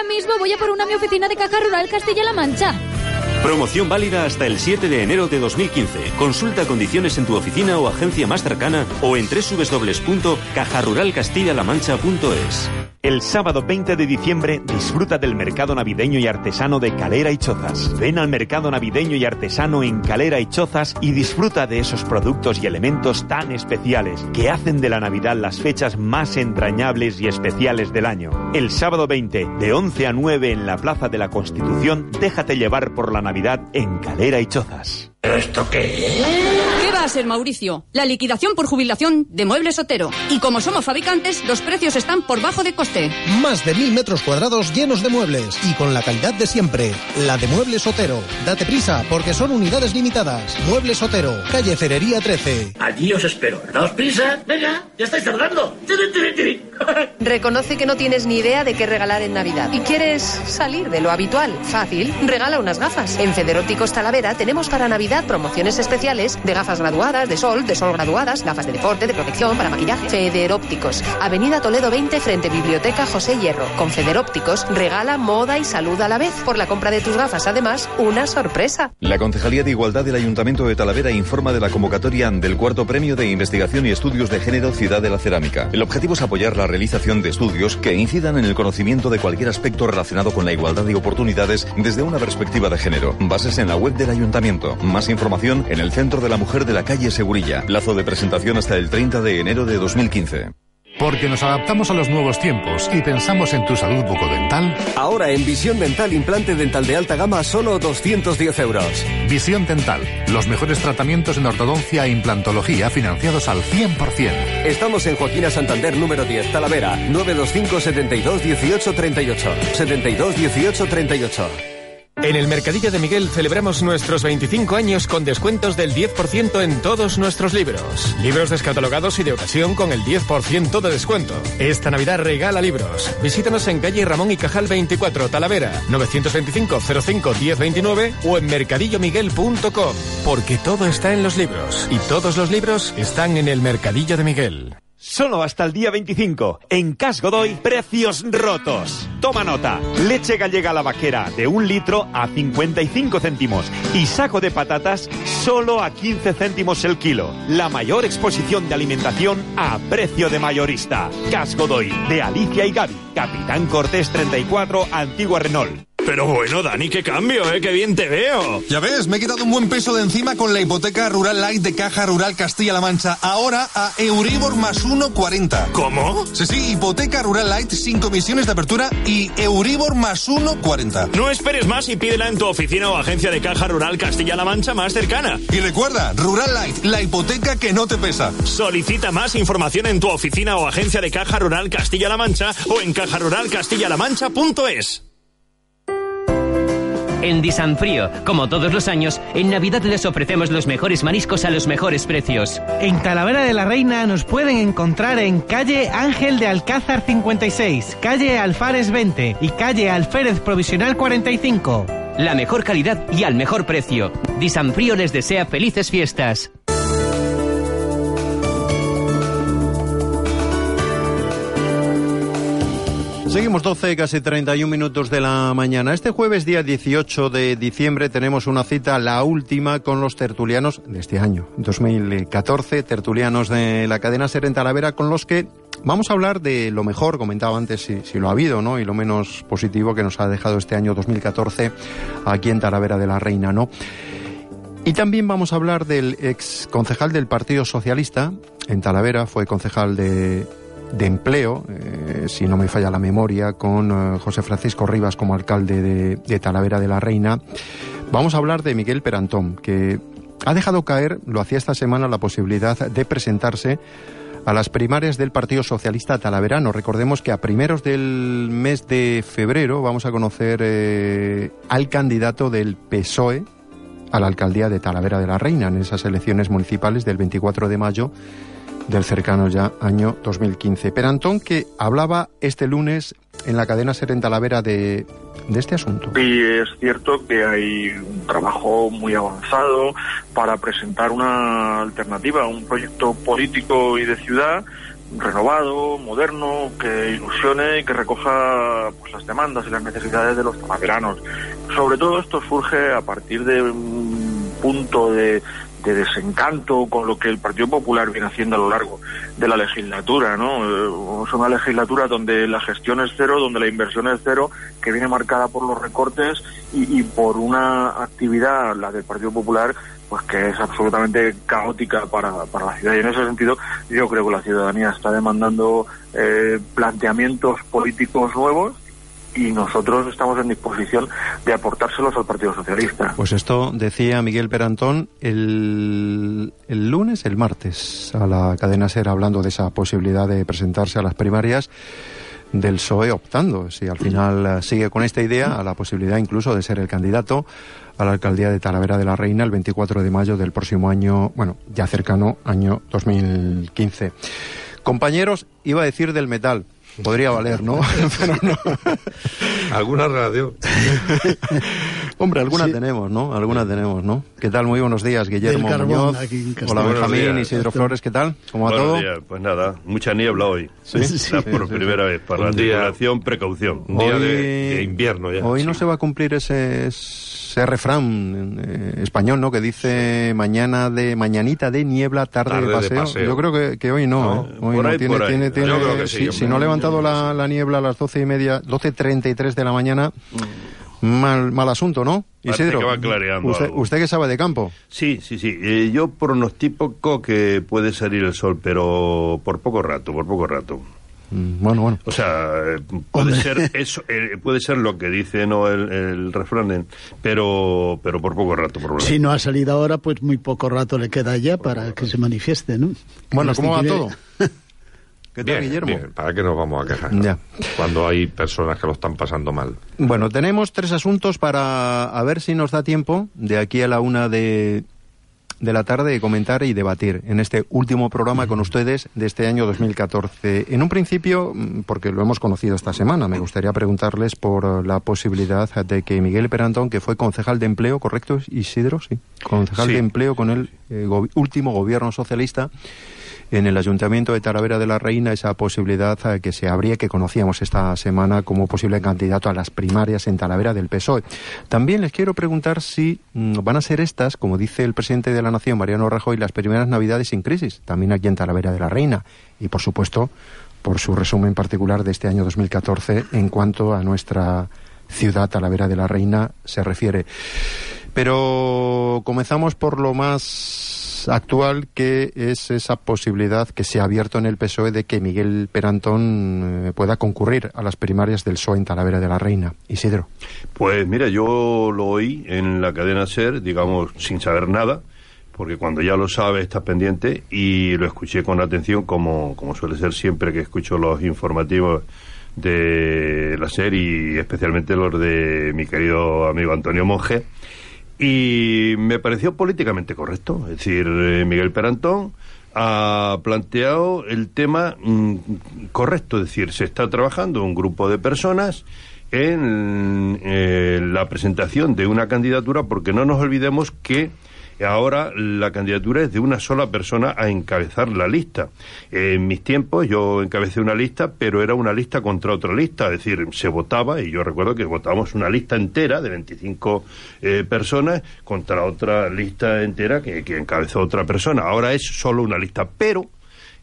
Ahora mismo voy a por una a mi oficina de Caja Rural Castilla-La Mancha. Promoción válida hasta el 7 de enero de 2015. Consulta condiciones en tu oficina o agencia más cercana o en www.cajaruralcastilla-la-mancha.es. El sábado 20 de diciembre disfruta del mercado navideño y artesano de Calera y Chozas. Ven al mercado navideño y artesano en Calera y Chozas y disfruta de esos productos y elementos tan especiales que hacen de la Navidad las fechas más entrañables y especiales del año. El sábado 20, de 11 a 9 en la Plaza de la Constitución, déjate llevar por la Navidad en Calera y Chozas. ¿Esto qué es? ¿Qué va a ser, Mauricio? La liquidación por jubilación de Muebles Otero. Y como somos fabricantes, los precios están por bajo de coste. Más de mil metros cuadrados llenos de muebles y con la calidad de siempre. La de Muebles Otero. Date prisa porque son unidades limitadas. Muebles Otero, calle Cerería 13. Allí os espero. Daos prisa. Venga, ya estáis tardando. Tiri, tiri, tiri. Reconoce que no tienes ni idea de qué regalar en Navidad y quieres salir de lo habitual. Fácil, regala unas gafas. En Federópticos Talavera tenemos para Navidad promociones especiales de gafas graduadas, de sol, de sol graduadas, gafas de deporte, de protección, para maquillaje. Federópticos, Avenida Toledo 20 frente Biblioteca José Hierro. Con Federópticos regala moda y salud a la vez. Por la compra de tus gafas, además, una sorpresa. La Concejalía de Igualdad del Ayuntamiento de Talavera informa de la convocatoria del cuarto premio de investigación y estudios de género Ciudad de la Cerámica. El objetivo es apoyar la realización de estudios que incidan en el conocimiento de cualquier aspecto relacionado con la igualdad de oportunidades desde una perspectiva de género. Bases en la web del ayuntamiento. Más información en el Centro de la Mujer de la calle Segurilla. Plazo de presentación hasta el 30 de enero de 2015. Porque nos adaptamos a los nuevos tiempos y pensamos en tu salud bucodental. Ahora en Visión Dental implante dental de alta gama solo 210 euros. Visión Dental, los mejores tratamientos en ortodoncia e implantología financiados al 100%. Estamos en Joaquina Santander número 10, Talavera, 925 72 18 38. 72 18 38. En el Mercadillo de Miguel celebramos nuestros 25 años con descuentos del 10% en todos nuestros libros. Libros descatalogados y de ocasión con el 10% de descuento. Esta Navidad regala libros. Visítanos en calle Ramón y Cajal 24, Talavera, 925 05 1029 o en mercadillomiguel.com. Porque todo está en los libros y todos los libros están en el Mercadillo de Miguel. Solo hasta el día 25. En Cas Godoy, precios rotos. Toma nota. Leche gallega la vaquera de un litro a 55 céntimos. Y saco de patatas solo a 15 céntimos el kilo. La mayor exposición de alimentación a precio de mayorista. Cas Godoy, de Alicia y Gaby. Capitán Cortés 34, Antigua Renault. Pero bueno, Dani, qué cambio, ¿eh? Qué bien te veo. Ya ves, me he quitado un buen peso de encima con la hipoteca rural light de Caja Rural Castilla-La Mancha. Ahora a Euribor más 1,40. ¿Cómo? Sí, sí, hipoteca rural light sin comisiones de apertura y Euribor más 1,40. No esperes más y pídela en tu oficina o agencia de Caja Rural Castilla-La Mancha más cercana. Y recuerda, Rural Light, la hipoteca que no te pesa. Solicita más información en tu oficina o agencia de Caja Rural Castilla-La Mancha o en cajaruralcastilla-la-mancha.es. En Disanfrío, como todos los años, en Navidad les ofrecemos los mejores mariscos a los mejores precios. En Talavera de la Reina nos pueden encontrar en calle Ángel de Alcázar 56, calle Alfares 20 y calle Alférez Provisional 45. La mejor calidad y al mejor precio. Disanfrío les desea felices fiestas. Seguimos 12, casi 31 minutos de la mañana. Este jueves, día 18 de diciembre, tenemos una cita, la última, con los tertulianos de este año, 2014, tertulianos de la cadena Ser en Talavera, con los que vamos a hablar de lo mejor, comentaba antes si, si lo ha habido, ¿no? Y lo menos positivo que nos ha dejado este año 2014 aquí en Talavera de la Reina, ¿no? Y también vamos a hablar del ex concejal del Partido Socialista en Talavera, fue concejal de de empleo, eh, si no me falla la memoria, con eh, José Francisco Rivas como alcalde de, Talavera de la Reina. Vamos a hablar de Miguel Perantón, que ha dejado caer, lo hacía esta semana, la posibilidad de presentarse a las primarias del Partido Socialista Talaverano. Recordemos que a primeros del mes de febrero vamos a conocer eh, al candidato del PSOE a la alcaldía de Talavera de la Reina en esas elecciones municipales del 24 de mayo del cercano ya año 2015. Perantón que hablaba este lunes en la cadena Ser en Talavera de, de este asunto. Y es cierto que hay un trabajo muy avanzado para presentar una alternativa, un proyecto político y de ciudad renovado, moderno, que ilusione y que recoja pues, las demandas y las necesidades de los talaveranos. Sobre todo esto surge a partir de un punto de, de desencanto con lo que el Partido Popular viene haciendo a lo largo de la legislatura, ¿no? Eh, Es una legislatura donde la gestión es cero, donde la inversión es cero, que viene marcada por los recortes y, por una actividad, la del Partido Popular, pues que es absolutamente caótica para, para la ciudad. Y en ese sentido, yo creo que la ciudadanía está demandando eh, planteamientos políticos nuevos y nosotros estamos en disposición de aportárselos al Partido Socialista. Pues esto decía Miguel Perantón el, el lunes, el martes, a la cadena SER hablando de esa posibilidad de presentarse a las primarias del PSOE optando, si al final eh, sigue con esta idea, a la posibilidad incluso de ser el candidato a la alcaldía de Talavera de la Reina el 24 de mayo del próximo año, bueno, ya cercano, año 2015. Compañeros, iba a decir del metal. Podría valer, ¿no? Pero no. ¿Alguna relación? Hombre, alguna tenemos, ¿no? Alguna tenemos, ¿no? ¿Qué tal? Muy buenos días, Guillermo carbón, Muñoz. Hola, Benjamín. Isidro Flores, ¿qué tal? ¿Cómo va Buenos todo? días. Pues nada, mucha niebla hoy. Sí. Sí, La por sí, primera sí. vez, para la Un día- tripulación, precaución. Un día Hoy- de, de invierno ya. Hoy no se va a cumplir ese, ese refrán eh, español, ¿no? Que dice mañana de mañanita de niebla, tarde, Tarde de, de paseo. paseo. Yo creo que, que hoy no. ¿eh? Hoy por no ahí, tiene, ahí. tiene, Yo tiene- creo que sí, si, no ha levantado la, la niebla a las doce y media, doce treinta y tres de la mañana, mal, mal asunto, ¿no? Isidro, que va clareando usted, algo. usted que sabe de campo. Sí, sí, sí. Eh, yo pronostico que puede salir el sol, pero por poco rato, por poco rato. Mm, Bueno, bueno. O sea, eh, puede ser eso, eh, puede ser lo que dice no el, el refrán, pero pero por poco rato, por lo menos. Si no ha salido ahora, pues muy poco rato le queda ya para que se manifieste, ¿no? Bueno, ¿cómo va todo? ¿Qué tal, Bien, Guillermo? bien. ¿Para qué nos vamos a quejar? Ya. Cuando hay personas que lo están pasando mal. Bueno, tenemos tres asuntos para a ver si nos da tiempo de aquí a la una de, de la tarde de comentar y debatir en este último programa con ustedes de este año 2014. En un principio, mm, porque lo hemos conocido esta semana, me gustaría preguntarles por la posibilidad de que Miguel Perantón, que fue concejal de empleo, ¿correcto, Isidro? Sí. Concejal Sí. de empleo con el eh, go- último gobierno socialista en el Ayuntamiento de Talavera de la Reina esa posibilidad eh, que se abría, que conocíamos esta semana como posible candidato a las primarias en Talavera del PSOE. También les quiero preguntar si mm, van a ser estas, como dice el presidente de la Nación, Mariano Rajoy, las primeras Navidades sin crisis, también aquí en Talavera de la Reina. Y, por supuesto, por su resumen particular de este año 2014 en cuanto a nuestra ciudad Talavera de la Reina se refiere. Pero comenzamos por lo más actual, que es esa posibilidad que se ha abierto en el PSOE de que Miguel Perantón eh, pueda concurrir a las primarias del PSOE en Talavera de la Reina. Isidro. Pues mira, yo lo oí en la cadena SER, digamos, sin saber nada, porque cuando ya lo sabe estás pendiente y lo escuché con atención, como, como suele ser siempre que escucho los informativos de la SER y especialmente los de mi querido amigo Antonio Monge. Y me pareció políticamente correcto. Es decir, eh, Miguel Perantón ha planteado el tema mm, correcto. Es decir, se está trabajando un grupo de personas en eh, la presentación de una candidatura, porque no nos olvidemos que ahora la candidatura es de una sola persona a encabezar la lista. En mis tiempos yo encabecé una lista, pero era una lista contra otra lista, es decir, se votaba, y yo recuerdo que votábamos una lista entera de 25 eh, personas contra otra lista entera que, que encabezó otra persona. Ahora es solo una lista, pero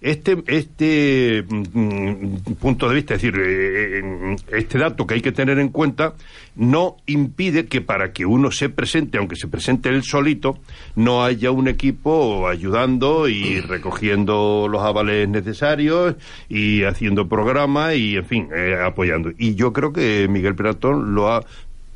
este, este mm, punto de vista, es decir, eh, este dato que hay que tener en cuenta, no impide que para que uno se presente, aunque se presente él solito, no haya un equipo ayudando y recogiendo los avales necesarios y haciendo programas y, en fin, eh, apoyando. Y yo creo que Miguel Peratón lo ha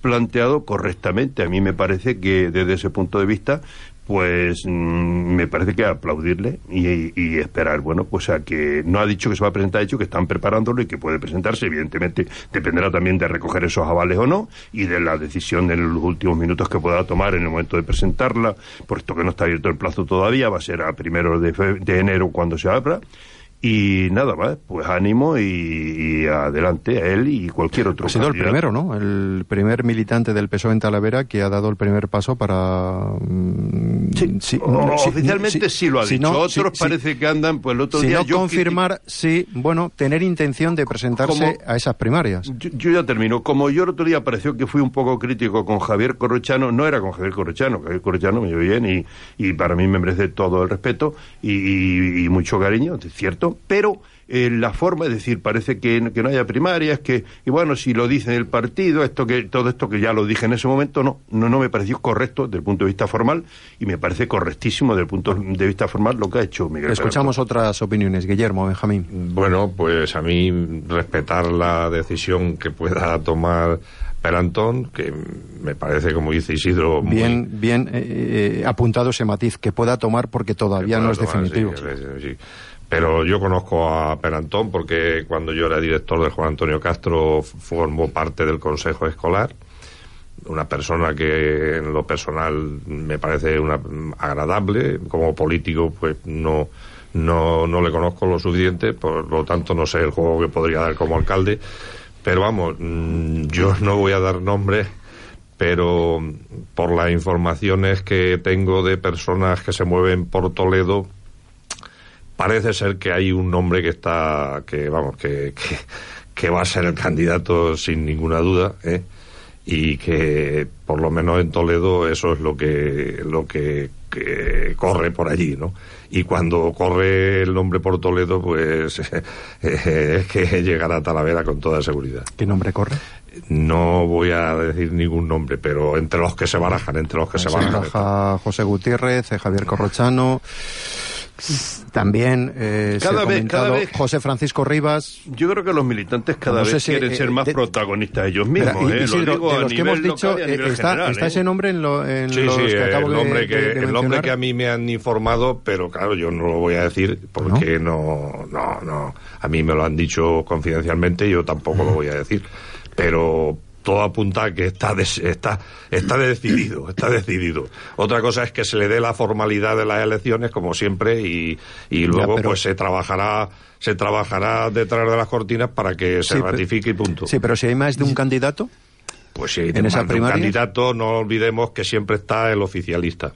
planteado correctamente. A mí me parece que desde ese punto de vista pues mm, me parece que aplaudirle y, esperar, bueno, pues a que no ha dicho que se va a presentar, ha dicho que están preparándolo y que puede presentarse, evidentemente dependerá también de recoger esos avales o no y de la decisión en los últimos minutos que pueda tomar en el momento de presentarla, puesto que no está abierto el plazo todavía, va a ser a primero de, de enero cuando se abra y nada más, pues ánimo y, y, adelante a él y cualquier otro. Ha sido candidato. el primero, ¿no? El primer militante del PSOE en Talavera que ha dado el primer paso para. mm, Sí, sí, o- no, sí, oficialmente sí, lo ha dicho. no, Otros parece que andan, pues el otro Si día no yo confirmar, sí, bueno, tener intención de presentarse Como- a esas primarias. Yo, yo ya termino. Como yo el otro día pareció que fui un poco crítico con Javier Corrochano, no era con Javier Corrochano, Javier Corrochano me llevo bien y, y para mí me merece todo el respeto y, y- y mucho cariño, es cierto, pero eh, la forma, es decir, parece que, que no haya primarias, que, y bueno, si lo dice el partido, esto que, todo esto que ya lo dije en ese momento, no, no, no me pareció correcto desde el punto de vista formal y me parece correctísimo desde el punto de vista formal lo que ha hecho Miguel Escuchamos otras opiniones. Guillermo, Benjamín. Bueno, pues a mí respetar la decisión que pueda tomar Perantón, que me parece, como dice Isidro, muy, Bien, bien eh, eh, apuntado ese matiz que pueda tomar porque todavía no es tomar, definitivo. sí, sí, sí. Pero yo conozco a Perantón porque cuando yo era director de Juan Antonio Castro formó parte del consejo escolar. Una persona que en lo personal me parece una agradable, como político pues no, no, no le conozco lo suficiente, por lo tanto no sé el juego que podría dar como alcalde. Pero vamos, mm, yo no voy a dar nombres pero por las informaciones que tengo de personas que se mueven por Toledo, parece ser que hay un nombre que está, que vamos, que, que, que va a ser el candidato sin ninguna duda, ¿eh? y que por lo menos en Toledo eso es lo que, lo que, que corre por allí, ¿no? Y cuando corre el nombre por Toledo, pues es que llegará a Talavera con toda seguridad. ¿Qué nombre corre? No voy a decir ningún nombre, pero entre los que se barajan, entre los que se Se barajan. baraja José Gutiérrez, eh, Javier Corrochano, también eh, se Cada ha vez- comentado cada vez- José Francisco Rivas. Yo creo que los militantes cada No sé vez si, quieren eh, ser más de- protagonistas ellos mismos. y- ¿eh? Lo digo de a los que hemos dicho, eh, está, general, está ese nombre en, lo- en Sí, los sí, que acabo el de- nombre, de- que, el nombre que a mí me han informado, pero claro, yo no lo voy a decir porque no, no, no. A mí me lo han dicho confidencialmente yo tampoco lo voy a decir. Pero todo apunta que está, des- está, está decidido, está decidido. Otra cosa es que se le dé la formalidad de las elecciones, como siempre, y, y luego pero- pues se trabajará, se trabajará detrás de las cortinas para que se Sí, ratifique y punto. Sí, pero si hay más de un candidato. Pues si hay en esa de un primaria. candidato, no olvidemos que siempre está el oficialista.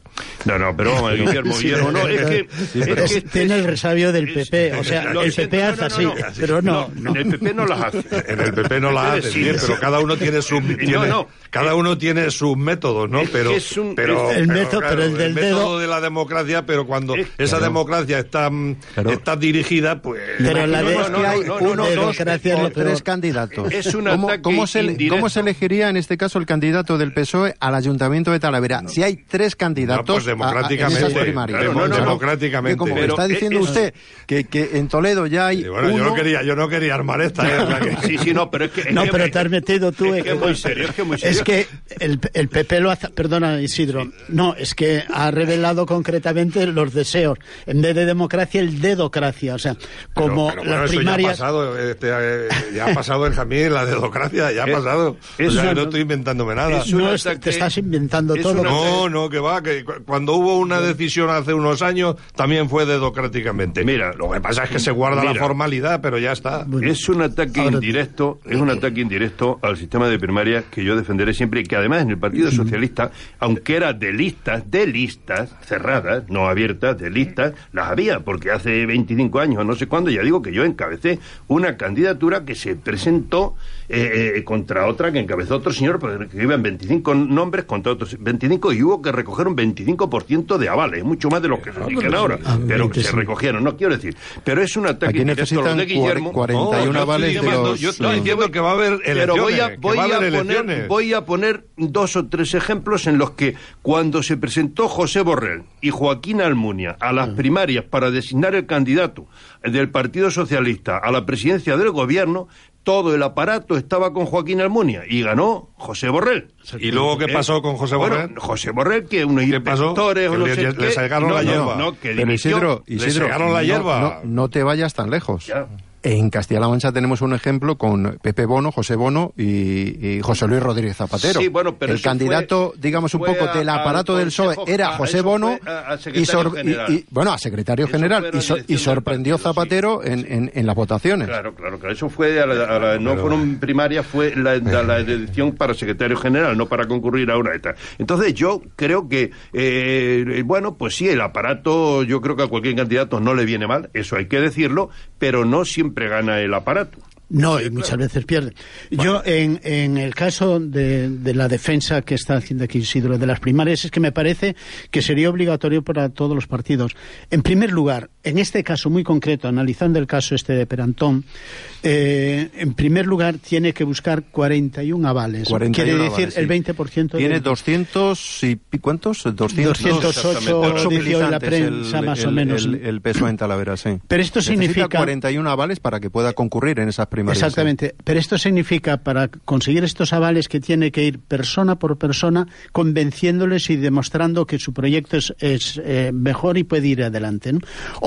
No, no, pero Guillermo, Guillermo, no, es que... Es- es que tiene el resabio del PP, o sea, el siento, PP no, hace no, así, no, pero no, no. En el PP no las hace. En el PP no la hace, Sí, bien, sí. pero cada uno tiene sus No, tiene- no. cada uno tiene sus métodos, ¿no? Es pero que es un- pero, es- El método- pero el del método dedo- de la democracia, pero cuando esa Claro. democracia está mm, está dirigida, pues Pero la No, no, no, hay no, no, uno, no, dos democracia es o lo peor. tres candidatos. Es un ¿Cómo, ataque cómo se, indirecto. ¿Cómo se elegiría en este caso el candidato del PSOE al Ayuntamiento de Talavera? Si hay tres candidatos No, pues a- a- en democráticamente, esas primarias. No, no, democráticamente. Como Pero está diciendo es- usted que, que en Toledo ya hay bueno, yo no quería, yo no quería armar esta, ¿eh? O sea que- Sí, sí, no, pero es que... es No, que- pero te has metido tú. es eh, que es muy serio, es que muy serio. Es que el, el PP lo hace. Perdona, Isidro. No, es que ha revelado concretamente los deseos. En vez de democracia, el dedocracia. O sea, como Pero- pero bueno, las eso primarias. Ya ha pasado, este, eh, ya ha pasado en Jamín, la dedocracia, ya ha Es- pasado. es o sea, no estoy inventándome nada. No, es- te estás inventando es todo. una- No, no, que va, que cu- cuando hubo una decisión hace unos años también fue dedocráticamente. Mira, lo que pasa es que se guarda la formalidad, pero ya está. Es un ataque Ahora- indirecto, es un ataque indirecto al sistema de primarias que yo defenderé siempre y que además en el Partido Socialista, aunque era de listas, de listas cerradas, no abiertas, de listas, las había, porque hace 25 años o no sé cuándo, ya digo que yo encabecé una candidatura que se presentó eh, eh, contra otra que encabezó otro señor, porque que iban 25 nombres contra otros 25 y hubo que recoger un 25% de avales, mucho más de los que se ahora, Ah, pero que 25. se recogieron, no quiero decir, pero es un ataque Aquí indirecto a los necesitan de Guillermo. cuar- 41 No, avales yo de estoy los- diciendo- yo estoy diciendo que va a haber pero voy a, elecciones, que voy a a haber poner, elecciones. voy a poner dos o tres ejemplos en los que cuando se presentó José Borrell y Joaquín Almunia a las primarias para designar el candidato del Partido Socialista a la presidencia del gobierno, todo el aparato estaba con Joaquín Almunia y ganó José Borrell. ¿Y luego qué pasó con José Borrell? Bueno, José Borrell, que unos inspectores o no le, sé le qué, sacaron no, la hierba. no, que dimitió. Isidro, Le Isidro segaron la no- hierba. No, no te vayas tan lejos. En Castilla-La Mancha tenemos un ejemplo con Pepe Bono, José Bono y, y José Luis Rodríguez Zapatero. Sí, bueno, pero el candidato, fue- digamos un poco a- del aparato del PSOE era José Bono a- y, secretario sor- y- general. y- bueno, a secretario general y, sorprendió Zapatero en, en- en las votaciones. Claro, claro, claro. Eso fue, a la- la- no fueron primarias, fue la, la, elección para secretario general, no para concurrir a una estas. Entonces yo creo que, eh, bueno, pues sí, el aparato, yo creo que a cualquier candidato no le viene mal, eso hay que decirlo, pero no siempre gana el aparato. No, y muchas veces pierde. Yo, en, en el caso de, de la defensa que está haciendo aquí Isidro de las primarias, es que me parece que sería obligatorio para todos los partidos. En primer lugar, en este caso muy concreto, analizando el caso este de Perantón, eh, en primer lugar tiene que buscar 41 avales. 41 Quiere decir avales, el 20% Tiene del- 200 y ¿cuántos? 208, 208 dice hoy la militantes prensa, el, más o menos. El, el PSOE en Talavera, sí. Pero esto Necesita significa- 41 avales para que pueda concurrir en esas primarias. sí. Exactamente. Pero esto significa, para conseguir estos avales, que tiene que ir persona por persona convenciéndoles y demostrando que su proyecto es, es, eh, mejor y puede ir adelante. ¿no?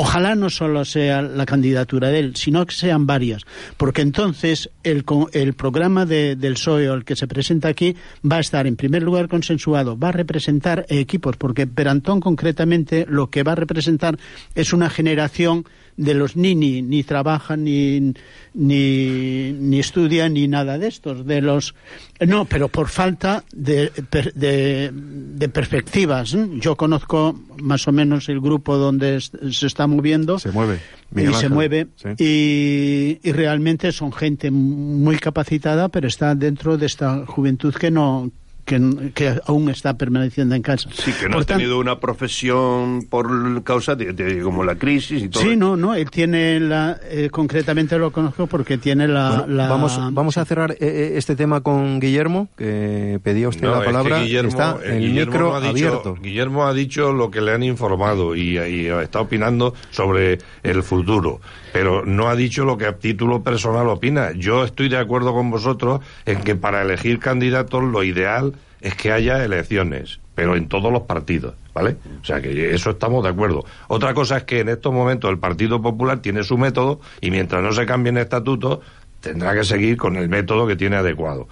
Ojalá no solo sea la candidatura de él, sino que sean varias. Porque entonces el, el programa de- del PSOE el que se presenta aquí va a estar, en primer lugar, consensuado. Va a representar equipos, porque Perantón, concretamente, lo que va a representar es una generación de los ni ni, trabajan ni, ni ni estudian ni nada de estos de los no pero por falta de, de, de perspectivas yo conozco más o menos el grupo donde se está moviendo Se mueve. y se mueve Sí. y, y realmente son gente muy capacitada pero está dentro de esta juventud que no que, que aún está permaneciendo en casa Sí, que no Por ha tan- tenido una profesión por causa de, de- como la crisis y todo. Sí, no, no, él tiene la, eh, concretamente lo conozco porque tiene la... Bueno, la- vamos, vamos a cerrar eh, eh, este tema con Guillermo, que pedía usted No, la es que palabra. Guillermo- Está eh, el Guillermo micro ha dicho- abierto. Guillermo ha dicho lo que le han informado y, y está opinando sobre el futuro, pero no ha dicho lo que a título personal opina. Yo estoy de acuerdo con vosotros en que para elegir candidatos lo ideal es que haya elecciones, pero en todos los partidos, ¿vale? O sea que eso estamos de acuerdo. Otra cosa es que en estos momentos el Partido Popular tiene su método y mientras no se cambien estatutos tendrá que seguir con el método que tiene adecuado.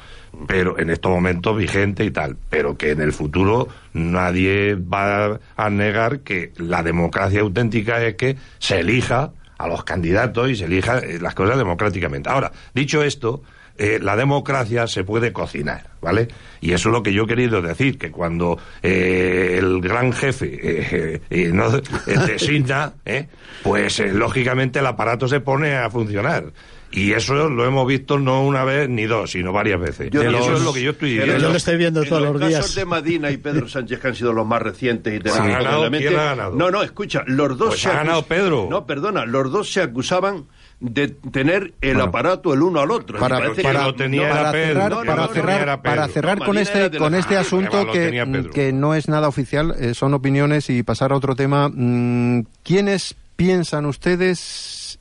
Pero en estos momentos vigente y tal. Pero que en el futuro nadie va a negar que la democracia auténtica es que se elija a los candidatos y se elija eh, las cosas democráticamente. Ahora, dicho esto, eh, la democracia se puede cocinar, ¿vale? Y eso es lo que yo he querido decir, que cuando eh, el gran jefe eh, eh, no, eh, designa, eh, pues eh, lógicamente el aparato se pone a funcionar. Y eso lo hemos visto no una vez ni dos, sino varias veces. Yo eso es lo que yo estoy Pero diciendo. Yo lo estoy viendo en todos los los casos días. de Madina y Pedro Sánchez que han sido los más recientes y tenemos ¿Ha todos ganado? en la mente- ¿Quién ha ganado? No, no, escucha, los dos Pues se ha ganado acus- Pedro. No, perdona, los dos se acusaban de tener el Bueno. aparato el uno al otro. Para, para- lo tenía no, para cerrar, no, para cerrar, para con este con este asunto que, que no es nada oficial, eh, son opiniones y pasar a otro tema. mm, ¿Quiénes piensan ustedes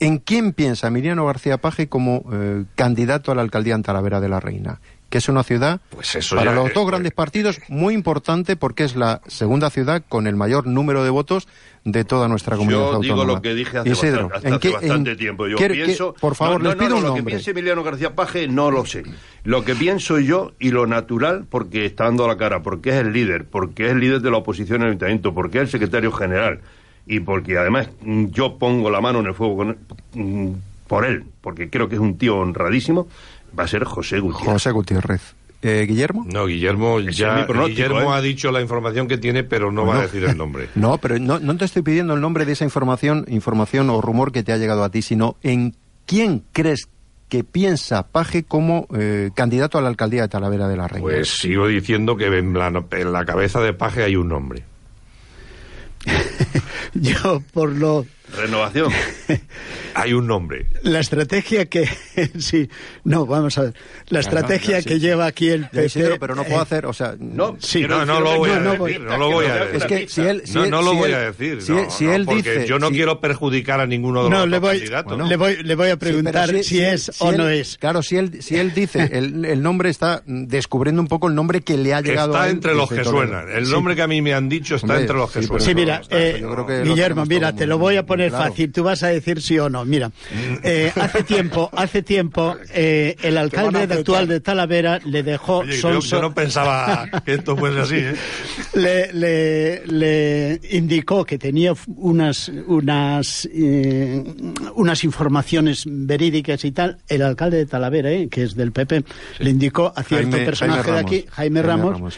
en quién piensa Emiliano García Paje como eh, candidato a la alcaldía en Talavera de la Reina? Que es una ciudad Pues eso para ya, los eh, dos grandes partidos muy importante porque es la segunda ciudad con el mayor número de votos de toda nuestra comunidad Yo autónoma. digo lo que dije hace Isidro, bastante, hasta ¿en hace bastante en- tiempo. Yo quiere- pienso... que- por favor, no, les no, pido no, un lo que piense Emiliano García Paje no lo sé. Lo que pienso yo y lo natural, porque está dando la cara, porque es el líder, porque es el líder de la oposición en el ayuntamiento, porque es el secretario general y porque además mm, yo pongo la mano en el fuego con- mm, por él, porque creo que es un tío honradísimo, va a ser José Gutiérrez. José Gutiérrez. Eh, ¿Guillermo? No, Guillermo ya Guillermo ¿eh? ha dicho la información que tiene, pero no va a decir el nombre. No, pero no, no te estoy pidiendo el nombre de esa información, información o rumor que te ha llegado a ti, sino en quién crees que piensa Paje como eh, candidato a la alcaldía de Talavera de la Reina. Pues sigo diciendo que en la, en la cabeza de Paje hay un nombre. Yo, por lo, Renovación. Hay un nombre. La estrategia que... sí, no, vamos a ver. La estrategia sí, que sí. lleva aquí el PP... Isidro, pero no puedo eh, hacer, o sea, No, Sí, no, no lo voy a decir, no lo voy a decir. Es que si él, si no, él- no lo si voy él- a decir, si, no, si no, él porque dice, yo no si- quiero perjudicar a ninguno de los No, otros le voy, candidatos. le voy, le voy a preguntar si, si- es si o él- no es. Claro, si él, si él dice el, el nombre está descubriendo un poco el nombre que le ha llegado Está a él entre los que suenan. El nombre que a mí me han dicho está entre los que suenan. Sí, mira, eh, Guillermo, mira, te lo voy a muy poner claro. fácil. Tú vas a decir sí o no. Mira, eh, hace tiempo, hace tiempo, eh, el alcalde de actual de Talavera le dejó Oye, yo, yo no pensaba que esto fuese así, ¿eh? le, le, le indicó que tenía unas unas unas informaciones verídicas y tal. El alcalde de Talavera, que es del PP, le indicó a cierto Jaime- personaje Jaime de aquí. Jaime Jaime Ramos,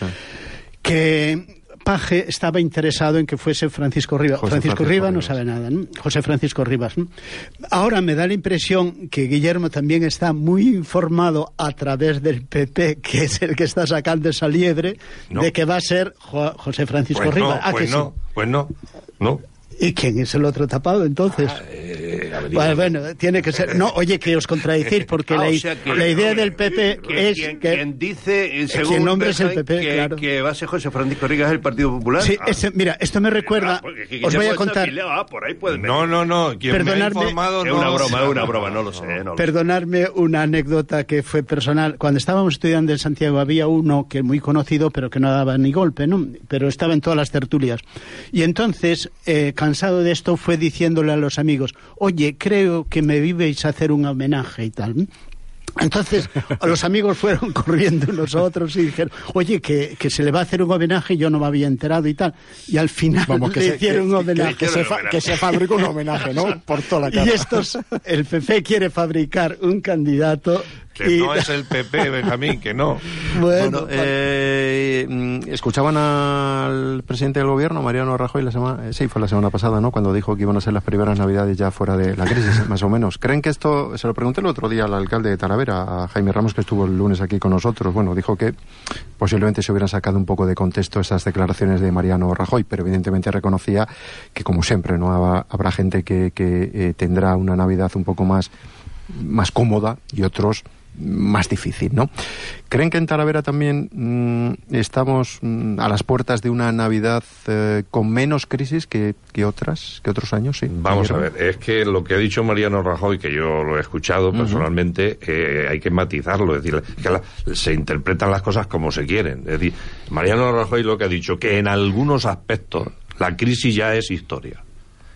que Paje estaba interesado en que fuese Francisco Rivas. José Francisco, Francisco Rivas no sabe nada, ¿no? José Francisco Rivas. ¿no? Ahora me da la impresión que Guillermo también está muy informado a través del PP, que es el que está sacando esa liebre, No. de que va a ser Jo- José Francisco Pues Rivas. Ah, pues que sí. no, pues no, no. ¿Y quién es el otro tapado entonces? Eh, bueno, bueno, tiene que ser. No, oye, que os contradecís, porque Ah, la, o sea que- la idea del PP Que- es quien, que. quien dice, eh, según quien nombre es el PP, que, claro. que va a ser José Francisco Rigas el Partido Popular. Sí, Ah, ese- mira, esto me recuerda. ah, porque Os voy a contar. ah, por ahí puede No, no, no. Quien me ha Perdonadme, informado Es no- una broma, es una broma, no lo sé. No lo. Perdonadme una anécdota que fue personal. Cuando estábamos estudiando en Santiago había uno que muy conocido, pero que no daba ni golpe, ¿no? Pero estaba en todas las tertulias. Y entonces, eh, cansado de esto, fue diciéndole a los amigos, oye, creo que me viveis a hacer un homenaje y tal. Entonces, los amigos fueron corriendo unos a otros y dijeron, oye, que, que se le va a hacer un homenaje y yo no me había enterado y tal. Y al final Vamos, que le se- hicieron que- un homenaje. que se que se fabrica un homenaje, ¿no? Por toda la cara. Y estos, el PP quiere fabricar un candidato Que y- no es el PP, Benjamín, que no. Bueno, Bueno, eh, mm, escuchaban al presidente del gobierno, Mariano Rajoy, la semana, eh, sí, fue la semana pasada, ¿no? Cuando dijo que iban a ser las primeras navidades ya fuera de la crisis, más o menos. ¿Creen que esto, se lo pregunté el otro día al alcalde de Talavera, a Jaime Ramos, que estuvo el lunes aquí con nosotros, bueno, dijo que posiblemente se hubieran sacado un poco de contexto esas declaraciones de Mariano Rajoy, pero evidentemente reconocía que, como siempre, no habrá, habrá gente que, que eh, tendrá una Navidad un poco más más cómoda y otros más difícil, ¿no? ¿Creen que en Talavera también mm, estamos mm, a las puertas de una Navidad eh, con menos crisis que, que otras, que otros años? Sí. Vamos a ver, es que lo que ha dicho Mariano Rajoy, que yo lo he escuchado personalmente, eh, hay que matizarlo, es decir, que la- se interpretan las cosas como se quieren. Es decir, Mariano Rajoy lo que ha dicho, que en algunos aspectos la crisis ya es historia.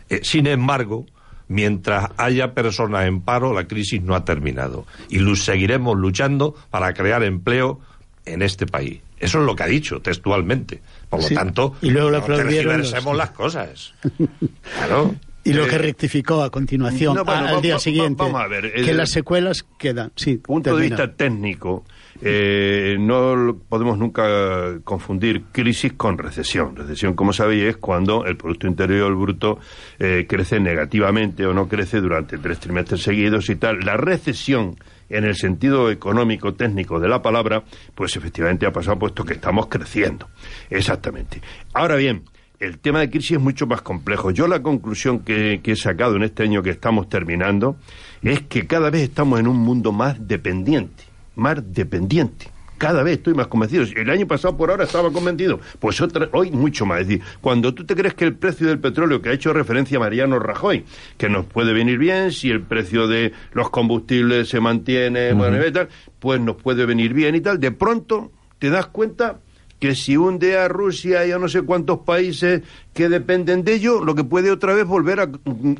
Eh, sin embargo, mientras haya personas en paro, la crisis no ha terminado. Y seguiremos luchando para crear empleo en este país. Eso es lo que ha dicho textualmente. Por lo Sí. tanto, Y luego no los- tergiversemos las cosas. Claro. Y lo Eh, que rectificó a continuación, no, bueno, a- al día siguiente, vamos a ver, que el- las secuelas quedan. Sí, punto de vista técnico, eh, no podemos nunca confundir crisis con recesión. Recesión, como sabéis, es cuando el Producto Interior Bruto eh, crece negativamente o no crece durante tres trimestres seguidos y tal. La recesión, en el sentido económico, técnico de la palabra, pues efectivamente ha pasado puesto que estamos creciendo. Exactamente. Ahora bien, el tema de crisis es mucho más complejo. Yo la conclusión que he sacado en este año que estamos terminando es que cada vez estamos en un mundo más dependiente, más dependiente. Cada vez estoy más convencido. El año pasado por ahora estaba convencido. Pues otra- hoy mucho más. Es decir, cuando tú te crees que el precio del petróleo, que ha hecho referencia Mariano Rajoy, que nos puede venir bien si el precio de los combustibles se mantiene, bueno, y tal, pues nos puede venir bien y tal, de pronto te das cuenta que si hunde a Rusia y a no sé cuántos países que dependen de ello, lo que puede otra vez volver a,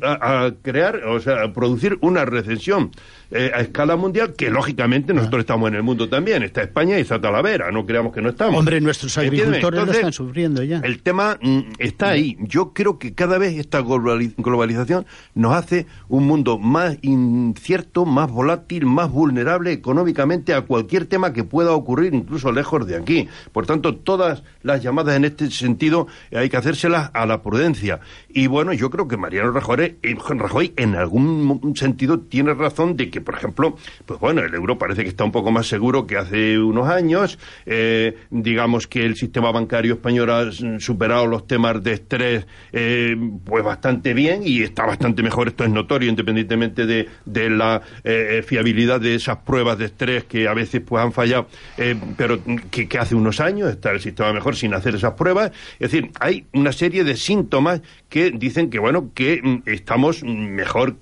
a- a crear, o sea, a producir una recesión eh, a escala mundial, que lógicamente nosotros estamos en el mundo también. Está España y está Talavera, no creamos que no estamos. Hombre, nuestros agricultores lo están sufriendo ya. el tema mm, está ahí. Yo creo que cada vez esta globali- globalización nos hace un mundo más incierto, más volátil, más vulnerable económicamente a cualquier tema que pueda ocurrir incluso lejos de aquí. Por tanto, todas las llamadas en este sentido hay que hacérselas a la prudencia. Y bueno, yo creo que Mariano Rajoy, eh, Rajoy en algún sentido tiene razón de que, por ejemplo, pues bueno, el euro parece que está un poco más seguro que hace unos años. Eh, digamos que el sistema bancario español ha superado los temas de estrés eh, pues bastante bien y está bastante mejor. Esto es notorio, independientemente de, de la fiabilidad de esas pruebas de estrés que a veces pues han fallado, pero que, que hace unos años está el sistema mejor sin hacer esas pruebas. Es decir, hay una serie de síntomas que dicen que, bueno, que mm, estamos mejor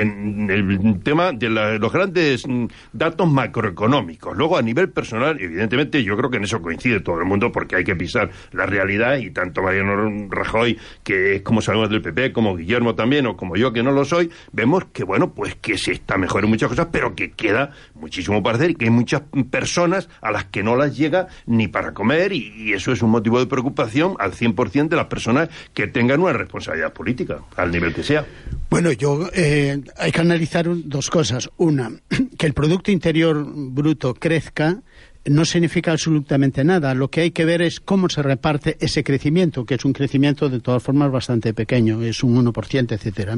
en el tema de los grandes mm, datos macroeconómicos. Luego, a nivel personal, evidentemente, yo creo que en eso coincide todo el mundo, porque hay que pisar la realidad y tanto Mariano Rajoy, que es como sabemos del PP, como Guillermo también, o como yo, que no lo soy, vemos que, bueno, pues que se está mejor en muchas cosas, pero que queda muchísimo para hacer y que hay muchas personas a las que no las llega ni para comer y, eso es un motivo de preocupación al 100% de las personas que tengan una responsabilidad política, al nivel que sea. Bueno, yo eh, hay que analizar dos cosas. Una, que el Producto Interior Bruto crezca no significa absolutamente nada. Lo que hay que ver es cómo se reparte ese crecimiento, que es un crecimiento de todas formas bastante pequeño, es un 1%, etcétera.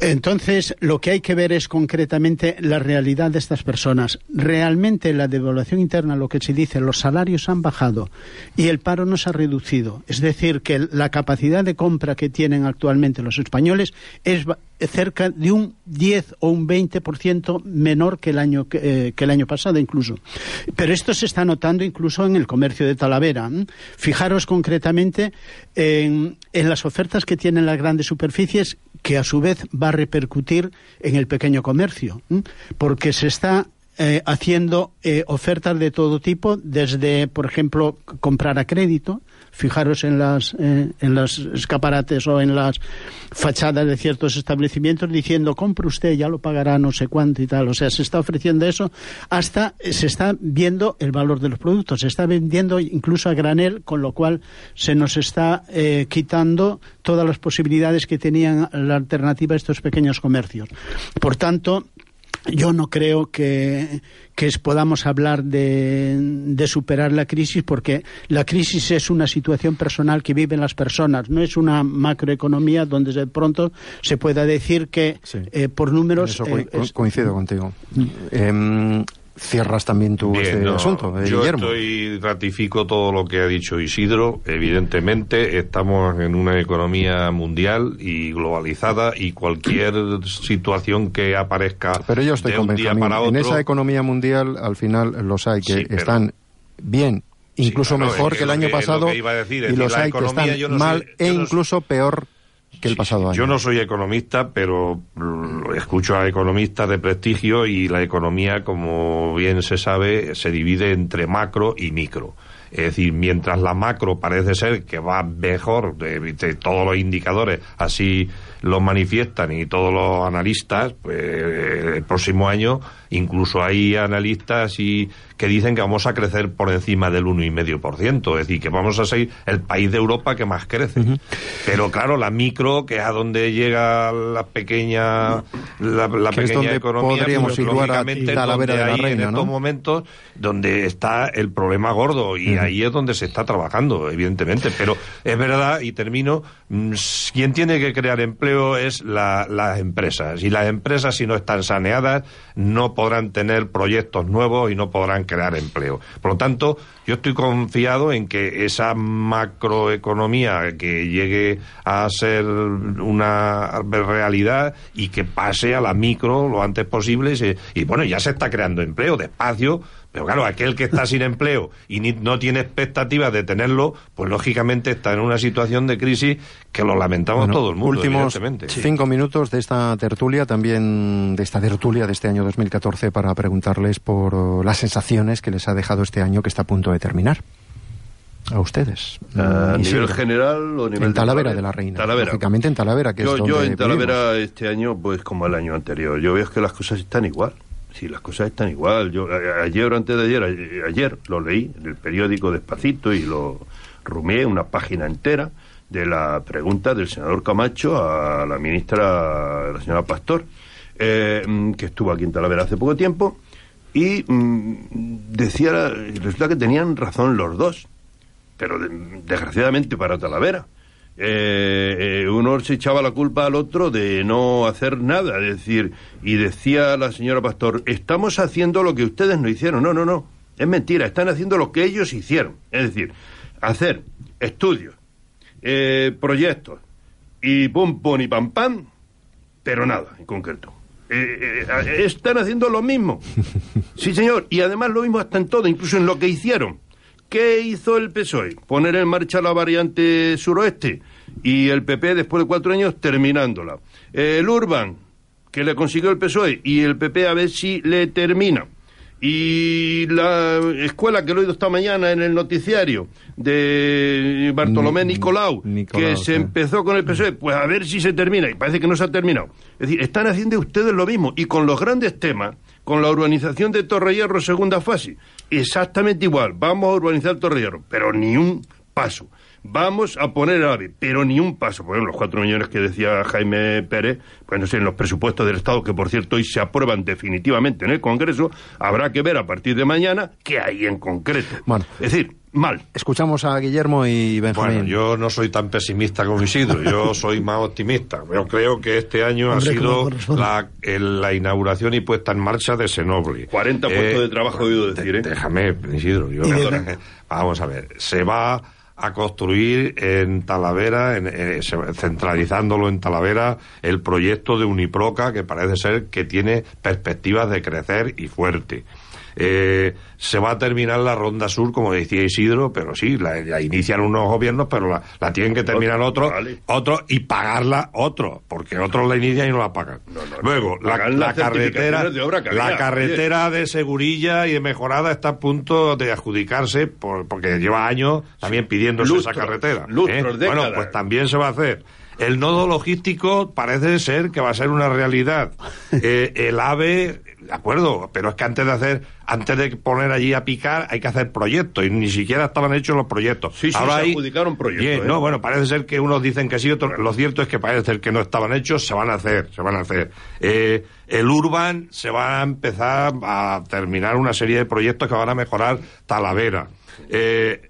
Entonces, lo que hay que ver es concretamente la realidad de estas personas. Realmente la devaluación interna, lo que se dice, los salarios han bajado y el paro no se ha reducido. Es decir, que la capacidad de compra que tienen actualmente los españoles es cerca de un 10 o un 20% menor que el año eh, que, el año pasado incluso. Pero esto se está notando incluso en el comercio de Talavera. Fijaros concretamente en, en las ofertas que tienen las grandes superficies que a su vez va a repercutir en el pequeño comercio, porque se está eh, haciendo eh, ofertas de todo tipo, desde, por ejemplo, comprar a crédito. Fijaros en las eh, en los escaparates o en las fachadas de ciertos establecimientos diciendo compre usted, ya lo pagará no sé cuánto y tal. O sea, se está ofreciendo eso hasta se está viendo el valor de los productos, se está vendiendo incluso a granel, con lo cual se nos está quitando todas las posibilidades que tenían la alternativa a estos pequeños comercios. Por tanto, yo no creo que, podamos hablar de, superar la crisis porque la crisis es una situación personal que viven las personas, no es una macroeconomía donde de pronto se pueda decir que eh, por números... Eh, coincido contigo. Em, cierras también tu este asunto, eh, yo estoy ratifico todo lo que ha dicho Isidro. Evidentemente estamos en una economía mundial y globalizada y cualquier situación que aparezca Pero yo estoy de un día para otro, en esa economía mundial al final los hay que están bien incluso mejor que el año pasado y los hay que están mal e incluso peor que el pasado año. Yo no soy economista, pero escucho a economistas de prestigio y la economía, como bien se sabe, se divide entre macro y micro. Es decir, mientras la macro parece ser que va mejor de, de todos los indicadores, así lo manifiestan y todos los analistas, pues el próximo año incluso hay analistas y que dicen que vamos a crecer por encima del 1,5%, es decir, que vamos a ser el país de Europa que más crece. Pero claro, la micro, que es a donde llega la pequeña la, pequeña economía, podríamos pues, lógicamente la donde de la hay en estos momentos donde está el problema gordo y ahí es donde se está trabajando, evidentemente. Pero es verdad, y termino, mm, quien tiene que crear empleo es las empresas. Y las empresas, si no están saneadas, no podrán tener proyectos nuevos y no podrán crear empleo. Por lo tanto, yo estoy confiado en que esa macroeconomía que llegue a ser una realidad y que pase a la micro lo antes posible y, y bueno, ya se está creando empleo despacio pero claro, aquel que está sin empleo y no tiene expectativas de tenerlo, pues lógicamente está en una situación de crisis que lo lamentamos todo el mundo. Últimos cinco minutos de esta tertulia, también de esta tertulia de este año 2014, para preguntarles por las sensaciones que les ha dejado este año que está a punto de terminar. A ustedes. ¿A nivel general o nivel En Talavera de, la Reina. Lógicamente en Talavera, que yo, es Yo en Talavera este año, pues como el año anterior. Yo veo que las cosas están igual si las cosas están igual. Yo ayer o antes de ayer, ayer, lo leí en el periódico despacito y lo rumié una página entera de la pregunta del senador Camacho a la ministra, la señora Pastor, eh, que estuvo aquí en Talavera hace poco tiempo, y mm, decía, resulta que tenían razón los dos. pero de- desgraciadamente para Talavera. Eh, eh, uno se echaba la culpa al otro de no hacer nada, es decir, y decía la señora Pastor, estamos haciendo lo que ustedes no hicieron. No, no, no, es mentira, están haciendo lo que ellos hicieron. Es decir, hacer estudios, eh, proyectos, y pum, pum, y pam, pam, pero nada en concreto. Eh, eh, están haciendo lo mismo. Sí, señor, y además lo mismo hasta en todo, incluso en lo que hicieron. ¿Qué hizo el PSOE? Poner en marcha la variante suroeste y el PP después de cuatro años terminándola. El Urban, que le consiguió el PSOE y el PP a ver si le termina. Y la escuela que lo he oído esta mañana en el noticiario de Bartolomé Ni- Nicolau, Nicolau, que sí. se empezó con el PSOE, pues a ver si se termina, y parece que no se ha terminado. Es decir, están haciendo ustedes lo mismo, y con los grandes temas, con la urbanización de Torrehierro segunda fase, exactamente igual, vamos a urbanizar Torrehierro, pero ni un paso. Vamos a poner el AVE, pero ni un paso. Por ejemplo, los cuatro millones que decía Jaime Pérez, pues no sé, en los presupuestos del Estado, que por cierto hoy se aprueban definitivamente en el Congreso, habrá que ver a partir de mañana qué hay en concreto. Es decir, mal. Escuchamos a Guillermo y Benjamín. Bueno, yo no soy tan pesimista como Isidro, yo soy más optimista. Yo creo que este año Hombre, ha sido la, el- la inauguración y puesta en marcha de Senoble. 40 puestos de trabajo, he oído decir, ¿eh? Déjame, Isidro. yo- vamos a ver, se va a construir en Talavera, en- se- centralizándolo en Talavera, el proyecto de Uniproca, que parece ser que tiene perspectivas de crecer y fuerte. Eh, se va a terminar la ronda sur, como decía Isidro, pero sí, la, la inician unos gobiernos, pero la, la tienen que terminar otros, otros y pagarla otros, porque otros la inician y no la pagan. Luego, la, la carretera, de obra la carretera de Segurilla y de Mejorada está a punto de adjudicarse por- porque lleva años también pidiéndose Lustros, esa carretera. ¿eh? Bueno, pues también se va a hacer. El nodo logístico parece ser que va a ser una realidad. Eh, el AVE, de acuerdo, pero es que antes de hacer, antes de poner allí a picar, hay que hacer proyectos y ni siquiera estaban hechos los proyectos. Sí, sí, Ahora se hay- adjudicaron proyectos, Bien, ¿eh? no, bueno, parece ser que unos dicen que sí, otros. Lo cierto es que parece ser que no estaban hechos, se van a hacer, se van a hacer. Eh, el Urban se va a empezar a terminar una serie de proyectos que van a mejorar Talavera. Eh, eh,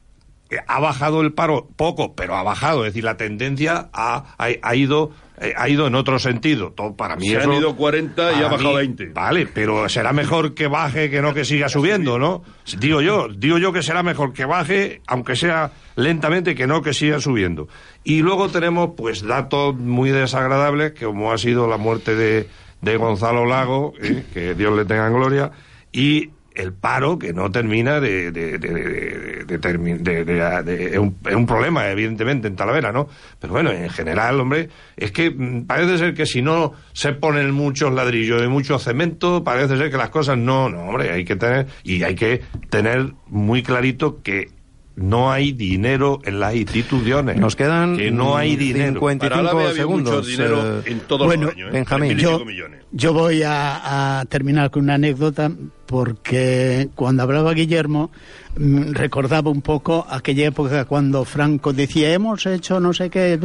ha bajado el paro poco, pero ha bajado, es decir, la tendencia ha, ha, ha ido eh, ha ido en otro sentido. Todo para mí Se han ido 40 y ha bajado mí- 20. Vale, pero será mejor que baje que no que siga subiendo, ¿no? Digo yo, digo yo que será mejor que baje, aunque sea lentamente, que no que siga subiendo. Y luego tenemos, pues, datos muy desagradables, como ha sido la muerte de, de Gonzalo Lago, ¿eh? que Dios le tenga en gloria, y el paro que no termina de, de, de, de- de termi- de- de- de- es, un, es un problema, evidentemente, en Talavera, ¿no? Pero bueno, en general, hombre, es que mm, parece ser que si no se ponen muchos ladrillos y mucho cemento, parece ser que las cosas no, no, hombre, hay que tener, y hay que tener muy clarito que no hay dinero en las instituciones. Nos quedan que no hay dinero. 55 segundos. eh, bueno, Benjamín. yo, yo voy a, a terminar con una anécdota porque cuando hablaba Guillermo mm, recordaba un poco aquella época cuando Franco decía hemos hecho no sé qué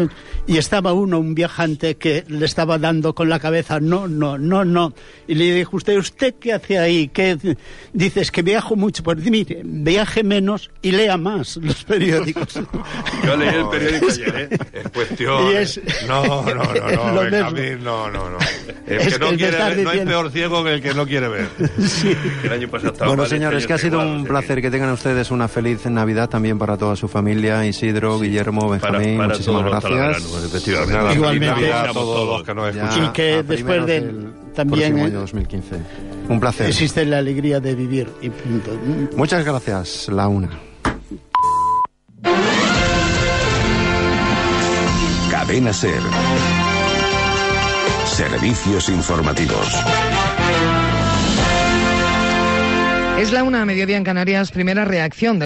y estaba uno, un viajante que le estaba dando con la cabeza no, no, no, no y le dijo usted, ¿usted qué hace ahí? ¿Qué? Dices que viajo mucho, pues mire, viaje menos y lea más los periódicos. Yo leí el periódico ayer, ¿eh? Es cuestión. Es- No, no, no, no, no, no, no. El Es que no quiere ver, no hay peor ciego que el que no quiere ver. El año pasado estaba Bueno, mal, este señores, que ha sido igual, un placer que tengan ustedes una feliz Navidad también para toda su familia, Isidro, Guillermo, Benjamín, para muchísimas gracias. talaveranos, efectivamente. Nada, Igualmente. feliz Navidad a todos los que nos Ya escuchan. Y que después de- del también, eh, año 2015. Un placer. Existe la alegría de vivir y punto. Muchas gracias, la una. Cadena Ser. Servicios informativos. Es la una a mediodía en Canarias, primera reacción de